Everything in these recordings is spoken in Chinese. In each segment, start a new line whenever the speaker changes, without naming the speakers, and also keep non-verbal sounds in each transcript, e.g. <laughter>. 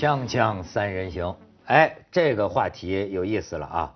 锵锵三人行，哎，这个话题有意思了啊！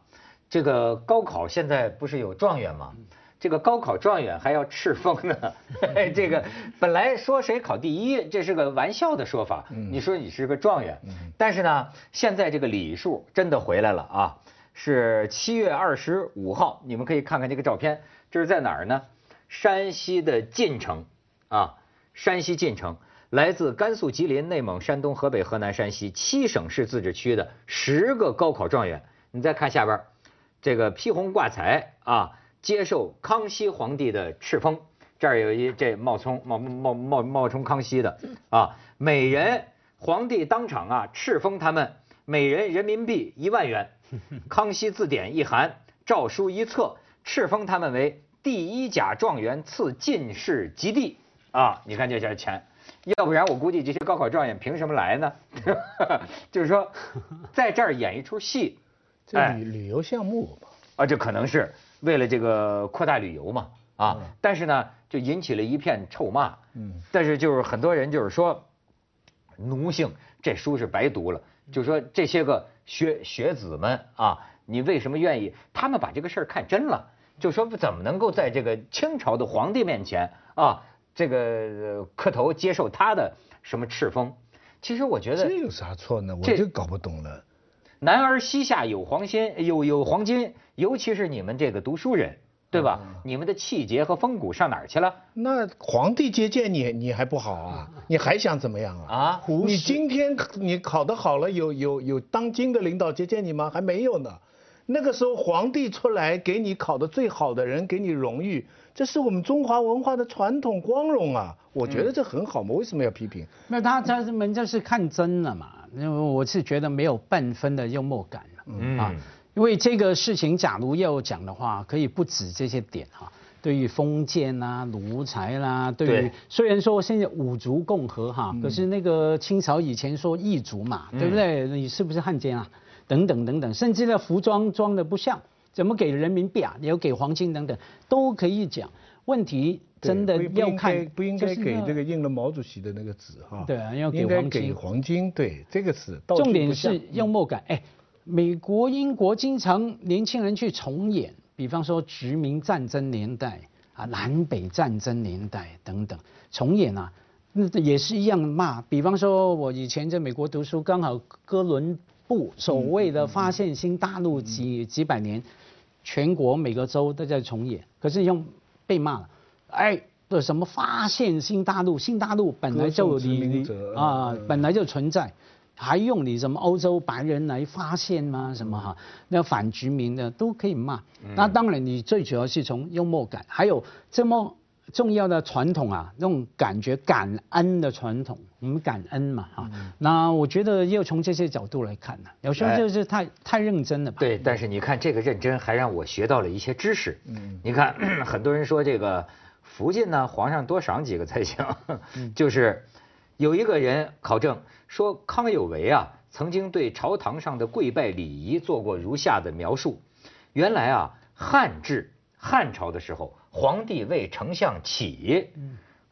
这个高考现在不是有状元吗？这个高考状元还要敕封呢。<laughs> 这个本来说谁考第一，这是个玩笑的说法。你说你是个状元，但是呢，现在这个礼数真的回来了啊！是七月二十五号，你们可以看看这个照片，这是在哪儿呢？山西的晋城啊，山西晋城。来自甘肃、吉林、内蒙、山东、河北、河南、山西七省市自治区的十个高考状元，你再看下边，这个披红挂彩啊，接受康熙皇帝的敕封。这儿有一这冒充冒冒冒冒充康熙的啊，每人皇帝当场啊敕封他们每人人民币一万元，<laughs> 康熙字典一函，诏书一册，敕封他们为第一甲状元，赐进士及第啊。你看这些钱。要不然我估计这些高考状元凭什么来呢？<laughs> 就是说，<laughs> 在这儿演一出戏，
这旅旅游项目
嘛，啊，这可能是为了这个扩大旅游嘛，啊，但是呢，就引起了一片臭骂。嗯，但是就是很多人就是说，奴性，这书是白读了。就说这些个学学子们啊，你为什么愿意？他们把这个事儿看真了，就说怎么能够在这个清朝的皇帝面前啊？这个磕头接受他的什么敕封？其实我觉得
这有啥错呢？我就搞不懂了。
男儿膝下有黄金，有有黄金，尤其是你们这个读书人，对吧？你们的气节和风骨上哪儿去了？
那皇帝接见你，你还不好啊？你还想怎么样啊？啊？你今天你考得好了，有有有当今的领导接见你吗？还没有呢。那个时候皇帝出来给你考的最好的人，给你荣誉。这是我们中华文化的传统光荣啊！我觉得这很好嘛，为什么要批评？
那他他们这是看真了嘛？因为我是觉得没有半分的幽默感了啊！因为这个事情，假如要讲的话，可以不止这些点哈。对于封建啦、奴才啦，对于虽然说现在五族共和哈，可是那个清朝以前说异族嘛，对不对？你是不是汉奸啊？等等等等，甚至呢服装装的不像。怎么给人民币啊？你要给黄金等等，都可以讲。问题真的要看，
不应该给这个印了毛主席的那个纸哈。
对啊，要给
黄金。给黄金，对，这个是。
重点是幽默感。哎，美国、英国经常年轻人去重演，比方说殖民战争年代啊、南北战争年代等等重演啊，那也是一样骂。比方说我以前在美国读书，刚好哥伦布所谓的发现新大陆几几百年。全国每个州都在重演，可是用被骂了，哎，的什么发现新大陆？新大陆本来就你啊，本来就存在，还用你什么欧洲白人来发现吗？什么哈？那反殖民的都可以骂。那当然，你最主要是从幽默感，还有这么。重要的传统啊，那种感觉感恩的传统，我们感恩嘛哈。那我觉得要从这些角度来看呢，有时候就是太太认真了吧。
对，但是你看这个认真，还让我学到了一些知识。嗯，你看 <clears throat> 很多人说这个福晋呢，皇上多赏几个才行。<laughs> 就是有一个人考证说，康有为啊，曾经对朝堂上的跪拜礼仪做过如下的描述：原来啊，汉制汉朝的时候。皇帝为丞相起，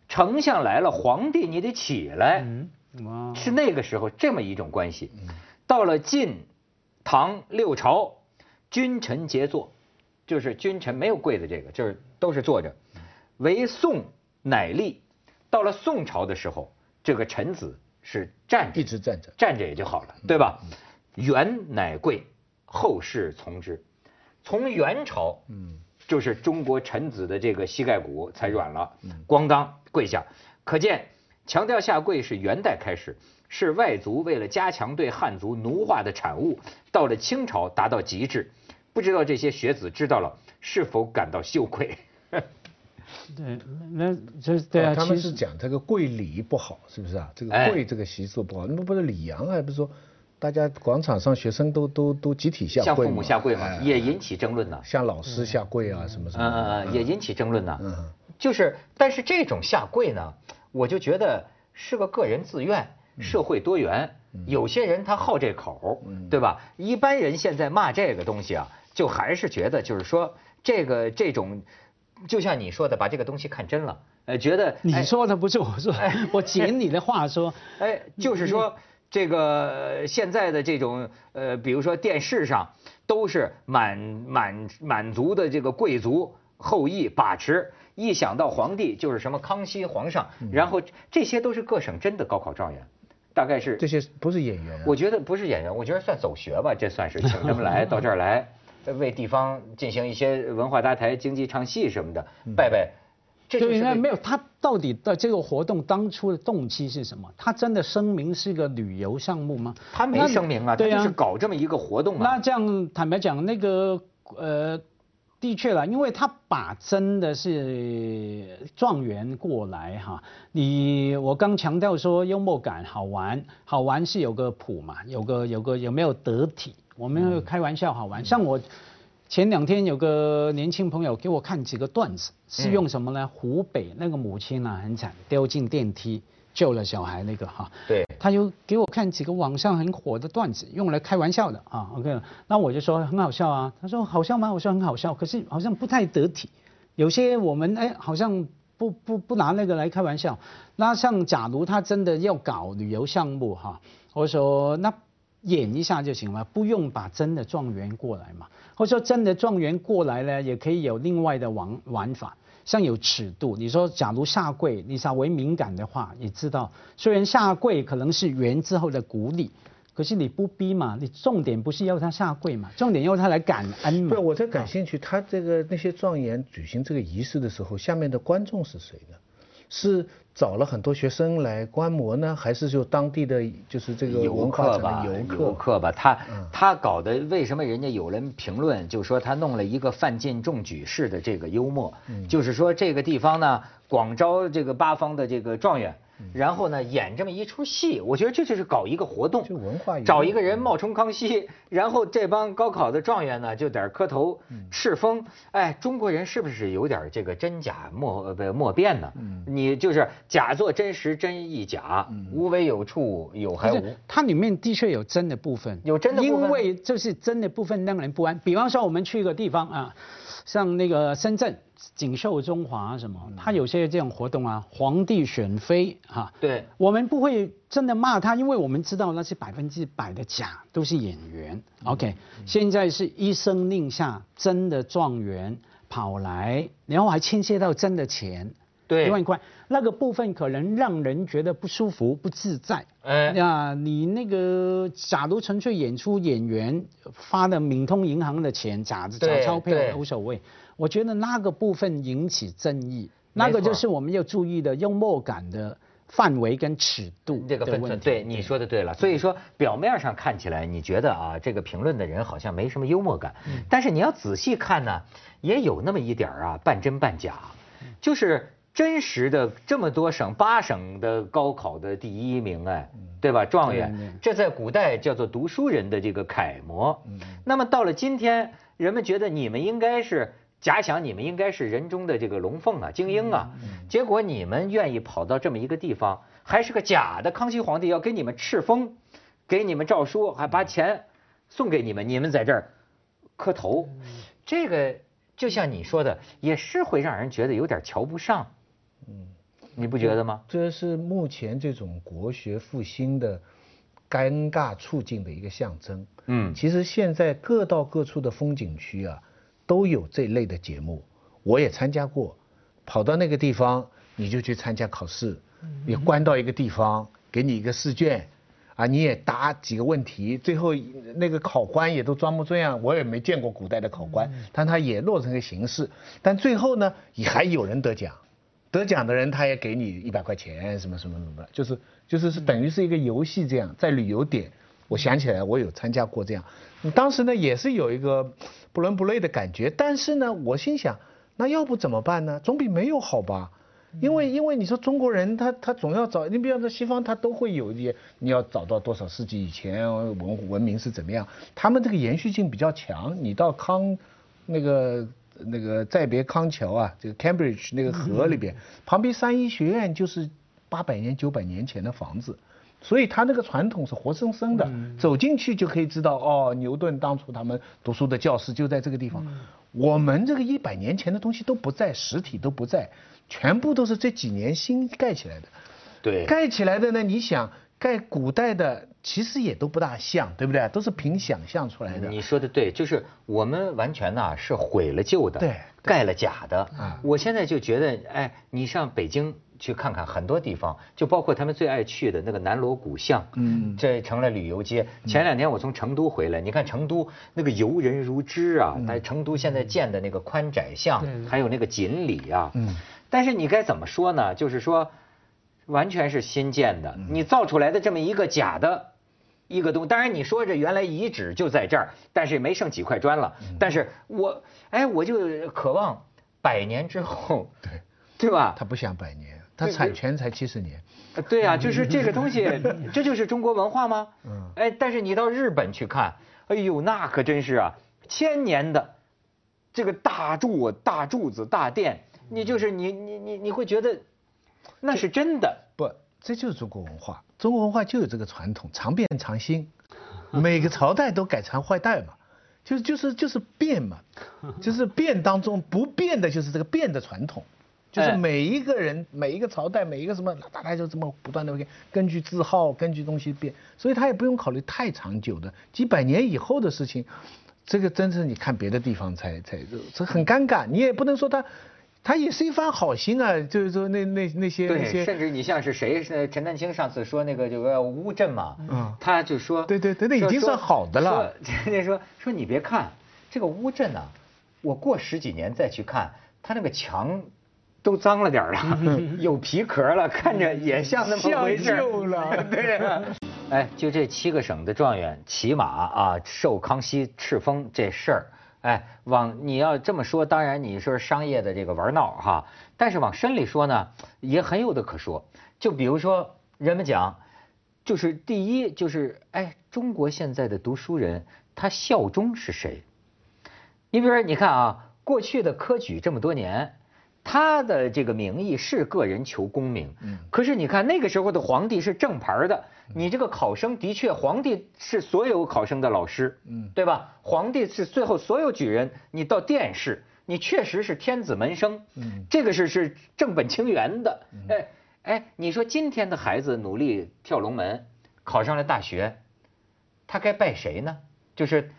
丞相来了，皇帝你得起来，是那个时候这么一种关系。到了晋、唐六朝，君臣皆坐，就是君臣没有跪的这个，就是都是坐着。唯宋乃立，到了宋朝的时候，这个臣子是站着，
一直站着，
站着也就好了，对吧？元乃跪，后世从之。从元朝，嗯。就是中国臣子的这个膝盖骨才软了，咣当跪下。可见强调下跪是元代开始，是外族为了加强对汉族奴化的产物。到了清朝达到极致，不知道这些学子知道了是否感到羞愧？<laughs>
对，那这对啊，
他们是讲这个跪礼不好，是不是啊？这个跪这个习俗不好，那不是礼阳，还不是说？大家广场上学生都都都集体下
跪，向父母下跪嘛，也引起争论呢。
向老师下跪啊，什么什么。嗯
嗯嗯，也引起争论呢。嗯，就是，但是这种下跪呢，我就觉得是个个人自愿。社会多元，有些人他好这口，对吧？一般人现在骂这个东西啊，就还是觉得就是说这个这种，就像你说的，把这个东西看真了，呃，觉得
你说的不是我说，我捡你的话说，
哎，就是说。这个现在的这种呃，比如说电视上都是满满满族的这个贵族后裔把持，一想到皇帝就是什么康熙皇上，然后这些都是各省真的高考状元，大概是
这些不是演员，
我觉得不是演员，我觉得算走学吧，这算是请他们来 <laughs> 到这儿来。为地方进行一些文化搭台、经济唱戏什么的，拜拜。
这应该没有他到底的这个活动当初的动机是什么？他真的声明是个旅游项目吗？
他没声明啊，他就是搞这么一个活动啊。
那这样坦白讲，那个呃，的确了，因为他把真的是状元过来哈。你我刚强调说幽默感好玩，好玩是有个谱嘛，有个有个有没有得体？我们开玩笑好玩，像我前两天有个年轻朋友给我看几个段子，是用什么呢？湖北那个母亲啊很惨，掉进电梯救了小孩那个哈。
对。
他就给我看几个网上很火的段子，用来开玩笑的啊。OK，那我就说很好笑啊。他说好笑吗？我说很好笑，可是好像不太得体。有些我们哎好像不不不拿那个来开玩笑。那像假如他真的要搞旅游项目哈，我说那。演一下就行了，不用把真的状元过来嘛。或者说真的状元过来呢，也可以有另外的玩玩法，像有尺度。你说假如下跪，你稍微敏感的话，你知道，虽然下跪可能是圆之后的鼓励，可是你不逼嘛，你重点不是要他下跪嘛，重点要他来感恩嘛。
不是，我在感兴趣，他这个那些状元举行这个仪式的时候，下面的观众是谁呢？是找了很多学生来观摩呢，还是就当地的就是这个
游客吧？
游客
游客吧，他他搞的为什么人家有人评论就说他弄了一个范进中举式的这个幽默，就是说这个地方呢广招这个八方的这个状元。然后呢，演这么一出戏，我觉得这就是搞一个活动，
就文化，
找一个人冒充康熙，然后这帮高考的状元呢就点磕头敕封。哎，中国人是不是有点这个真假莫不莫辨呢？你就是假作真实，真亦假，无为有处有还无。
它里面的确有真的部分，
有真的部
分，因为就是真的部分让人不安。比方说，我们去一个地方啊。像那个深圳锦绣中华什么，他有些这种活动啊，皇帝选妃哈，
对，
我们不会真的骂他，因为我们知道那是百分之百的假，都是演员。OK，现在是一声令下，真的状元跑来，然后还牵涉到真的钱。
对一
万块，那个部分可能让人觉得不舒服、不自在。哎那，你那个假如纯粹演出演员发的闽通银行的钱，假假钞票无所谓。我觉得那个部分引起争议，那个就是我们要注意的幽默感的范围跟尺度
这个分寸。对，你说的对了。所以说表面上看起来，你觉得啊，这个评论的人好像没什么幽默感，但是你要仔细看呢，也有那么一点啊，半真半假，就是。真实的这么多省八省的高考的第一名哎，对吧？状元，这在古代叫做读书人的这个楷模。那么到了今天，人们觉得你们应该是假想你们应该是人中的这个龙凤啊、精英啊，结果你们愿意跑到这么一个地方，还是个假的康熙皇帝要给你们敕封，给你们诏书，还把钱送给你们，你们在这儿磕头，这个就像你说的，也是会让人觉得有点瞧不上。嗯，你不觉得吗？
这是目前这种国学复兴的尴尬处境的一个象征。嗯，其实现在各到各处的风景区啊，都有这类的节目，我也参加过。跑到那个地方，你就去参加考试，你关到一个地方，给你一个试卷，啊，你也答几个问题，最后那个考官也都装模作样。我也没见过古代的考官，但他也落成个形式。但最后呢，也还有人得奖。得奖的人他也给你一百块钱，什么什么什么，就是就是是等于是一个游戏这样，在旅游点，我想起来我有参加过这样，当时呢也是有一个不伦不类的感觉，但是呢我心想，那要不怎么办呢？总比没有好吧？因为因为你说中国人他他总要找，你比方说西方他都会有一些，你要找到多少世纪以前文文明是怎么样，他们这个延续性比较强，你到康那个。那个再别康桥啊，这个 Cambridge 那个河里边，旁边三一学院就是八百年九百年前的房子，所以他那个传统是活生生的，走进去就可以知道哦，牛顿当初他们读书的教室就在这个地方。我们这个一百年前的东西都不在，实体都不在，全部都是这几年新盖起来的。
对，
盖起来的呢，你想。盖古代的其实也都不大像，对不对？都是凭想象出来的。
你说的对，就是我们完全呐是毁了旧的，
对，
盖了假的。啊，我现在就觉得，哎，你上北京去看看很多地方，就包括他们最爱去的那个南锣鼓巷，嗯，这成了旅游街。前两天我从成都回来，你看成都那个游人如织啊，在成都现在建的那个宽窄巷，还有那个锦里啊，嗯，但是你该怎么说呢？就是说。完全是新建的，你造出来的这么一个假的，一个东，当然你说这原来遗址就在这儿，但是也没剩几块砖了。但是我，哎，我就渴望百年之后，对，对吧？
他不想百年，他产权才七十年。
对啊，就是这个东西，<laughs> 这就是中国文化吗？嗯。哎，但是你到日本去看，哎呦，那可真是啊，千年的这个大柱、大柱子、大殿，你就是你你你你会觉得。那是真的
不，这就是中国文化。中国文化就有这个传统，常变常新，每个朝代都改朝换代嘛，就是就是就是变嘛，就是变当中不变的就是这个变的传统，就是每一个人每一个朝代每一个什么大概就这么不断的变，根据字号根据东西变，所以他也不用考虑太长久的。几百年以后的事情，这个真是你看别的地方才才这很尴尬，你也不能说他。他也是一番好心啊，就是说那那那些那些，
甚至你像是谁是陈丹青上次说那个就个乌镇嘛，嗯，他就说
对对对，那已经算好的了。
人家说 <laughs> 说你别看这个乌镇呢，我过十几年再去看，他那个墙都脏了点了，<laughs> 有皮壳了，看着也像那么回事
了。<laughs>
对，<laughs> 哎，就这七个省的状元骑马啊，受康熙敕封这事儿。哎，往你要这么说，当然你说商业的这个玩闹哈，但是往深里说呢，也很有的可说。就比如说，人们讲，就是第一就是，哎，中国现在的读书人他效忠是谁？你比如说，你看啊，过去的科举这么多年。他的这个名义是个人求功名，嗯，可是你看那个时候的皇帝是正牌的，你这个考生的确，皇帝是所有考生的老师，嗯，对吧？皇帝是最后所有举人，你到殿试，你确实是天子门生，嗯，这个是是正本清源的，哎哎，你说今天的孩子努力跳龙门，考上了大学，他该拜谁呢？就是。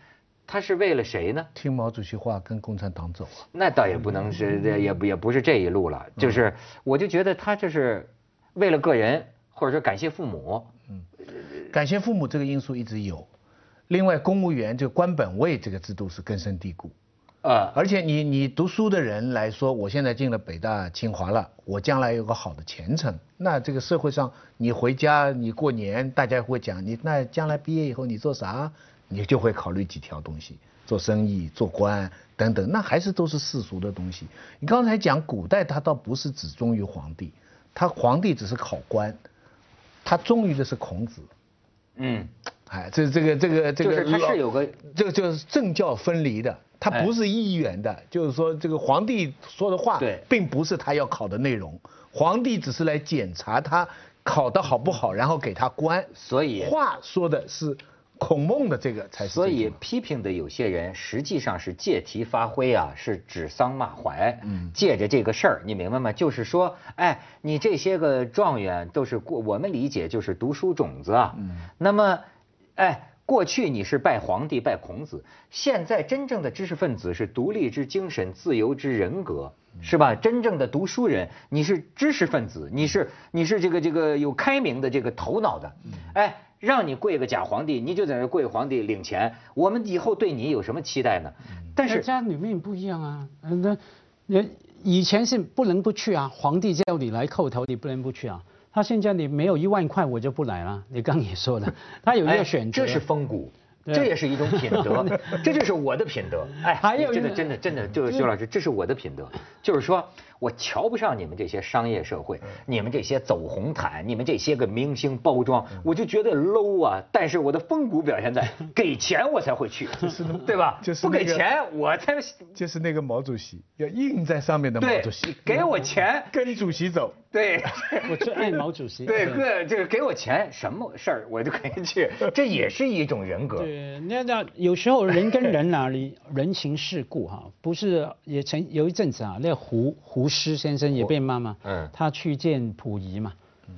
他是为了谁呢？
听毛主席话，跟共产党走啊？
那倒也不能是，也不也不是这一路了。就是，我就觉得他这是为了个人，或者说感谢父母。嗯，
感谢父母这个因素一直有。另外，公务员这个官本位这个制度是根深蒂固。啊，而且你你读书的人来说，我现在进了北大清华了，我将来有个好的前程。那这个社会上，你回家你过年，大家会讲你那将来毕业以后你做啥？你就会考虑几条东西，做生意、做官等等，那还是都是世俗的东西。你刚才讲古代，他倒不是只忠于皇帝，他皇帝只是考官，他忠于的是孔子。嗯，哎，这这个这个这个，
他是有个
这个就是政教分离的，他不是一元的，就是说这个皇帝说的话，
对，
并不是他要考的内容，皇帝只是来检查他考的好不好，然后给他官。
所以
话说的是。孔孟的这个才是，
所以批评的有些人实际上是借题发挥啊，是指桑骂槐。嗯，借着这个事儿，你明白吗？就是说，哎，你这些个状元都是过我们理解就是读书种子啊。嗯，那么，哎，过去你是拜皇帝拜孔子，现在真正的知识分子是独立之精神、自由之人格，是吧？真正的读书人，你是知识分子，你是你是这个这个有开明的这个头脑的，哎。让你跪个假皇帝，你就在那跪皇帝领钱，我们以后对你有什么期待呢？
但是家里面不一样啊，那人以前是不能不去啊，皇帝叫你来叩头，你不能不去啊。他现在你没有一万块，我就不来了。你刚也说了，他有一个选择，
这是风骨。这也是一种品德，<laughs> 这就是我的品德。哎，还有真的真的真的，就是徐老师，这是我的品德。就是说我瞧不上你们这些商业社会，你们这些走红毯，你们这些个明星包装，我就觉得 low 啊。但是我的风骨表现在 <laughs> 给钱我才会去，对吧？就是不给钱我才
就是那个毛主席要印在上面的毛主席，
给我钱 <laughs>
跟主席走。
对，
我最爱毛主席。
对，个这个给我钱，什么事儿我就可以去，这也是一种人格。
对，那那有时候人跟人哪里人情世故哈，不是也曾有一阵子啊，那胡胡适先生也被骂嘛，嗯，他去见溥仪嘛，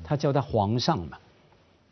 他叫他皇上嘛，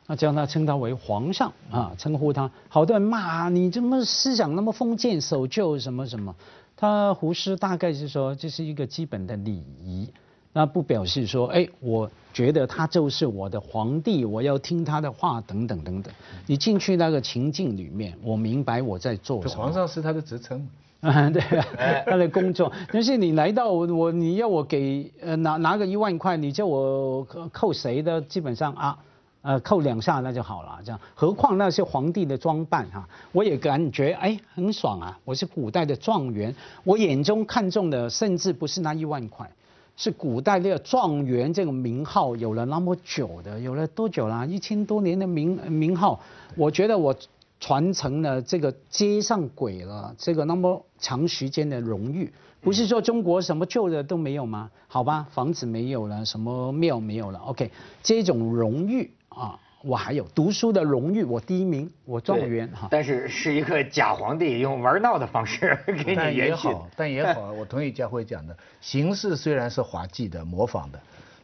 那叫他称他为皇上啊，称呼他。好多人骂你怎么思想那么封建守旧什么什么，他胡适大概是说这是一个基本的礼仪，那不表示说哎，我觉得他就是我的皇帝，我要听他的话等等等等。你进去那个情境里面，我明白我在做什
么。皇上是他的职称。<laughs>
啊，对啊，他的工作。但是你来到我，你要我给呃拿拿个一万块，你叫我扣谁的？基本上啊，呃扣两下那就好了，这样。何况那些皇帝的装扮哈，我也感觉哎很爽啊。我是古代的状元，我眼中看中的甚至不是那一万块，是古代那个状元这个名号有了那么久的，有了多久了？一千多年的名名号，我觉得我。传承了这个街上鬼了，这个那么长时间的荣誉，不是说中国什么旧的都没有吗？好吧，房子没有了，什么庙没有了，OK，这种荣誉啊，我还有读书的荣誉，我第一名，我状元哈。
但是是一个假皇帝用玩闹的方式 <laughs> 给你
也好，但也好，我同意家辉讲的，形式虽然是滑稽的、模仿的。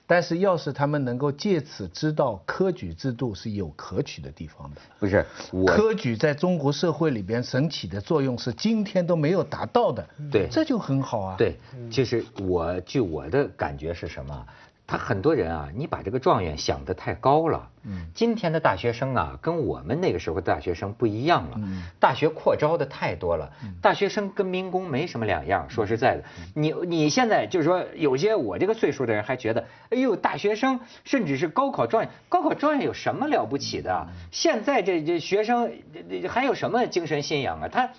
但是，要是他们能够借此知道科举制度是有可取的地方的，
不是？
科举在中国社会里边神起的作用是今天都没有达到的，
对，
这就很好啊。
对，其实我据我的感觉是什么？他很多人啊，你把这个状元想得太高了。嗯，今天的大学生啊，跟我们那个时候的大学生不一样了。嗯，大学扩招的太多了，大学生跟民工没什么两样。说实在的，你你现在就是说，有些我这个岁数的人还觉得，哎呦，大学生甚至是高考状元，高考状元有什么了不起的？现在这这学生还有什么精神信仰啊？他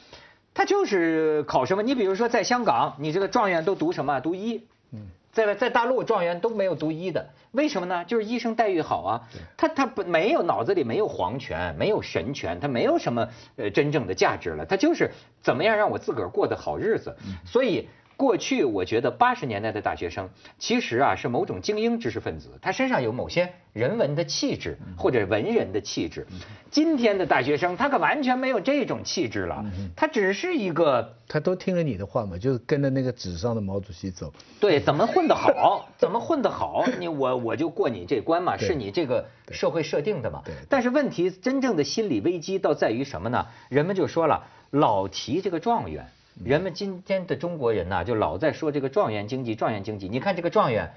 他就是考什么？你比如说在香港，你这个状元都读什么？读医。嗯。在在大陆状元都没有读医的，为什么呢？就是医生待遇好啊，他他不没有脑子里没有皇权，没有神权，他没有什么呃真正的价值了，他就是怎么样让我自个儿过得好日子，所以。过去我觉得八十年代的大学生其实啊是某种精英知识分子，他身上有某些人文的气质或者文人的气质。今天的大学生他可完全没有这种气质了，他只是一个
他都听了你的话嘛，就是跟着那个纸上的毛主席走。
对，怎么混得好，<laughs> 怎么混得好，你我我就过你这关嘛，是你这个社会设定的嘛。但是问题真正的心理危机倒在于什么呢？人们就说了，老提这个状元。人们今天的中国人呐，就老在说这个状元经济，状元经济。你看这个状元，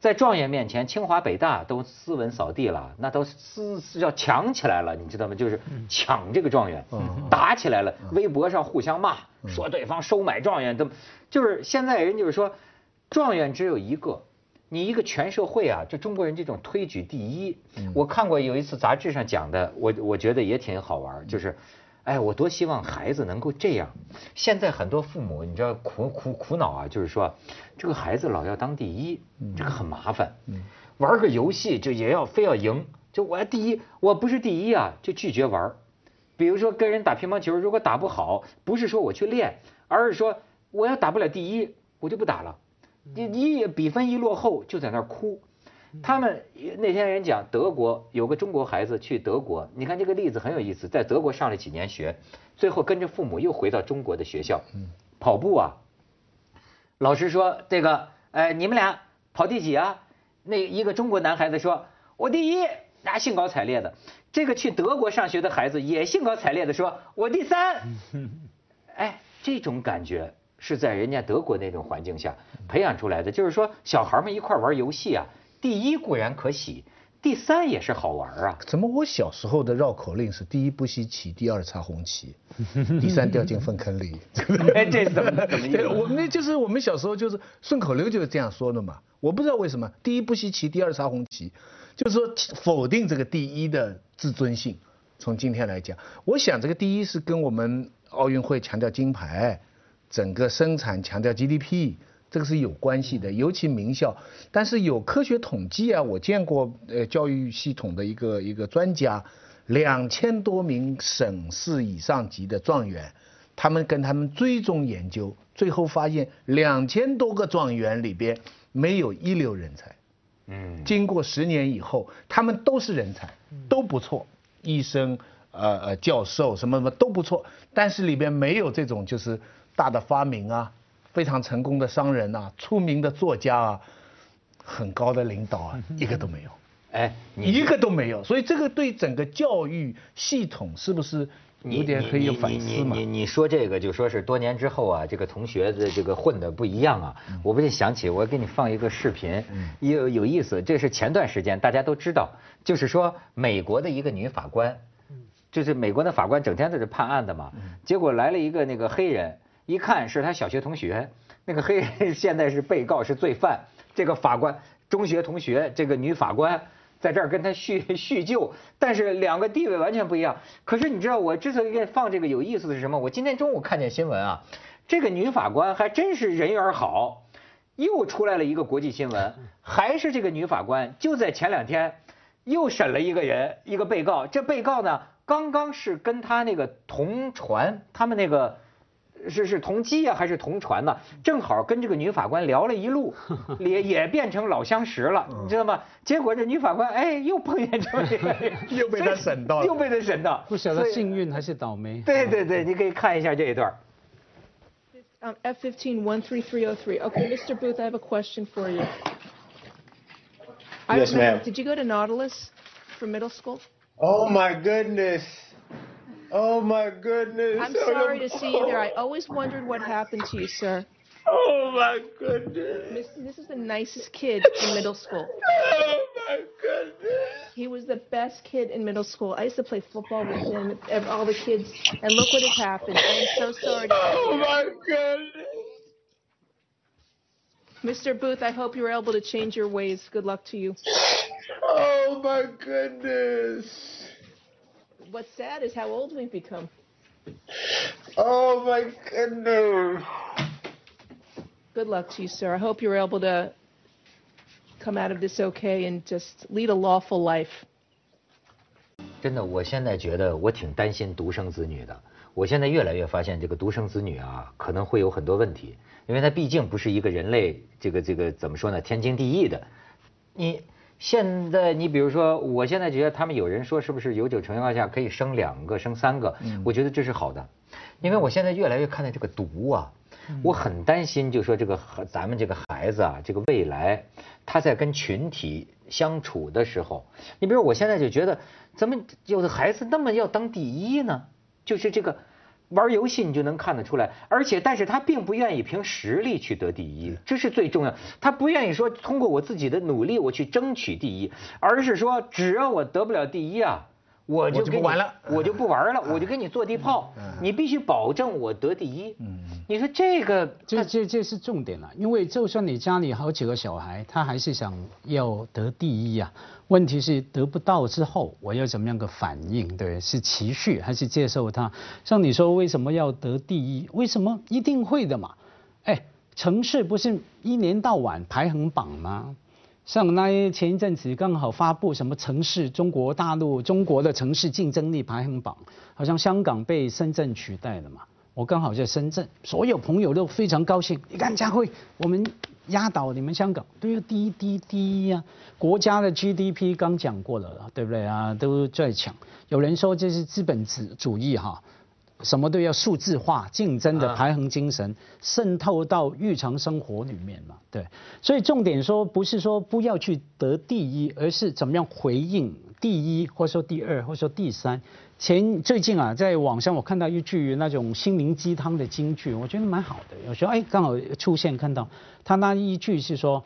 在状元面前，清华北大都斯文扫地了，那都斯要抢起来了，你知道吗？就是抢这个状元，打起来了，微博上互相骂，说对方收买状元，都就是现在人就是说，状元只有一个，你一个全社会啊，就中国人这种推举第一。我看过有一次杂志上讲的，我我觉得也挺好玩，就是。哎，我多希望孩子能够这样。现在很多父母，你知道苦苦苦恼啊，就是说这个孩子老要当第一，这个很麻烦。玩个游戏就也要非要赢，就我要第一，我不是第一啊，就拒绝玩。比如说跟人打乒乓球，如果打不好，不是说我去练，而是说我要打不了第一，我就不打了。你一比分一落后，就在那儿哭。他们那天人讲德国有个中国孩子去德国，你看这个例子很有意思，在德国上了几年学，最后跟着父母又回到中国的学校，跑步啊，老师说这个，哎，你们俩跑第几啊？那一个中国男孩子说，我第一，那兴高采烈的。这个去德国上学的孩子也兴高采烈的说，我第三。<laughs> 哎，这种感觉是在人家德国那种环境下培养出来的，就是说小孩们一块玩游戏啊。第一固然可喜，第三也是好玩啊。
怎么我小时候的绕口令是第一不稀奇，第二插红旗，<laughs> 第三掉进粪坑里？
哎这怎么怎么意思？<laughs>
我们就是我们小时候就是顺口溜就是这样说的嘛。我不知道为什么第一不稀奇，第二插红旗，就是说否定这个第一的自尊性。从今天来讲，我想这个第一是跟我们奥运会强调金牌，整个生产强调 GDP。这个是有关系的，尤其名校。但是有科学统计啊，我见过呃教育系统的一个一个专家，两千多名省市以上级的状元，他们跟他们追踪研究，最后发现两千多个状元里边没有一流人才。嗯。经过十年以后，他们都是人才，都不错，医生、呃呃教授什么什么都不错，但是里边没有这种就是大的发明啊。非常成功的商人啊，出名的作家啊，很高的领导啊，一个都没有。<laughs> 哎，一个都没有。所以这个对整个教育系统是不是有点可以反思
嘛？你你你说这个就说是多年之后啊，这个同学的这个混的不一样啊。我不禁想起，我给你放一个视频，有有意思。这是前段时间大家都知道，就是说美国的一个女法官，就是美国的法官整天在这判案的嘛。结果来了一个那个黑人，一看是他小学同学，那个黑人现在是被告是罪犯，这个法官中学同学这个女法官。在这儿跟他叙 <laughs> 叙旧，但是两个地位完全不一样。可是你知道我之所以给你放这个有意思的是什么？我今天中午看见新闻啊，这个女法官还真是人缘好，又出来了一个国际新闻，还是这个女法官就在前两天又审了一个人，一个被告。这被告呢，刚刚是跟他那个同船，他们那个。是是同机呀，还是同船呢？正好跟这个女法官聊了一路，也也变成老相识了，你知道吗？结果这女法官哎，又碰见这个，
又被他审到，
又被他审到，
不晓得幸运还是倒霉。
对对对，你可以看一下这一段。
Um, F15 13303. Okay, Mr. Booth, I have a question for you.
Yes, ma'am.
Did you go to Nautilus for middle school?
Oh my goodness. Oh my goodness.
I'm sorry to see you there. I <laughs> oh. always wondered what happened to you, sir.
Oh my goodness.
This is the nicest kid in <laughs> middle school.
Oh my goodness.
He was the best kid in middle school. I used to play football with him, and all the kids, and look what has happened. I am so sorry.
oh my goodness.
Mr. Booth, I hope you're able to change your ways. Good luck to you.
Oh my goodness
what's sad is how old we've become.
Oh my goodness.
Good luck to you, sir. I hope you're able to come out of this okay and just lead a lawful life.
真的，我现在觉得我挺担心独生子女的。我现在越来越发现，这个独生子女啊，可能会有很多问题，因为他毕竟不是一个人类，这个这个怎么说呢？天经地义的，你。 现在你比如说，我现在觉得他们有人说是不是有九成情况下可以生两个、生三个？我觉得这是好的，因为我现在越来越看到这个毒啊，我很担心，就说这个咱们这个孩子啊，这个未来他在跟群体相处的时候，你比如我现在就觉得，怎么有的孩子那么要当第一呢？就是这个。玩游戏你就能看得出来，而且但是他并不愿意凭实力去得第一，这是最重要。他不愿意说通过我自己的努力我去争取第一，而是说只要我得不了第一啊。我就
不玩了，
我就不玩了，我就跟你坐地炮。你必须保证我得第一。你说这个，
这这这是重点了，因为就算你家里好几个小孩，他还是想要得第一呀。问题是得不到之后，我要怎么样个反应？对，是持续还是接受他？像你说为什么要得第一？为什么一定会的嘛？哎，城市不是一年到晚排行榜吗？像那前一阵子刚好发布什么城市中国大陆中国的城市竞争力排行榜，好像香港被深圳取代了嘛。我刚好在深圳，所有朋友都非常高兴。你看佳慧，我们压倒你们香港，对呀，第一第一第一呀。国家的 GDP 刚讲过了，对不对啊？都在抢。有人说这是资本主主义哈。什么都要数字化，竞争的排行精神渗透到日常生活里面嘛，对。所以重点说不是说不要去得第一，而是怎么样回应第一，或者说第二，或者说第三。前最近啊，在网上我看到一句那种心灵鸡汤的金句，我觉得蛮好的。有时候哎，刚好出现看到他那一句是说，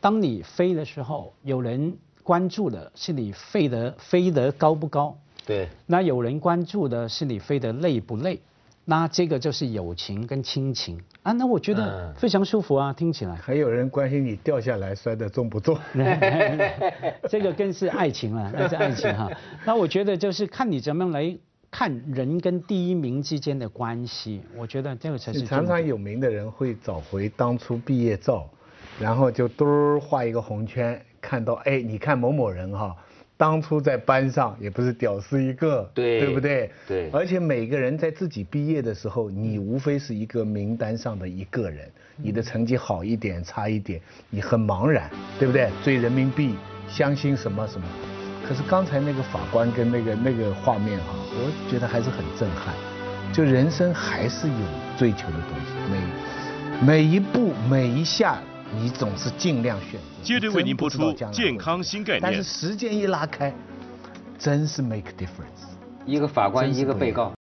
当你飞的时候，有人关注的是你飞得飞得高不高。
对，
那有人关注的是你飞得累不累，那这个就是友情跟亲情啊，那我觉得非常舒服啊，听起来。
还有人关心你掉下来摔得重不重，<laughs>
这个更是爱情了，<laughs> 那是爱情哈。那我觉得就是看你怎么样来看人跟第一名之间的关系，我觉得这个才是。
常常有名的人会找回当初毕业照，然后就嘟画一个红圈，看到哎，你看某某人哈。当初在班上也不是屌丝一个，
对，
对不对？
对。
而且每个人在自己毕业的时候，你无非是一个名单上的一个人，你的成绩好一点差一点，你很茫然，对不对？追人民币，相信什么什么。可是刚才那个法官跟那个那个画面啊，我觉得还是很震撼。就人生还是有追求的东西，每每一步每一下你总是尽量选择。
接着为您播出健康新概念。
但是时间一拉开，真是 make difference。
一个法官，一个被告。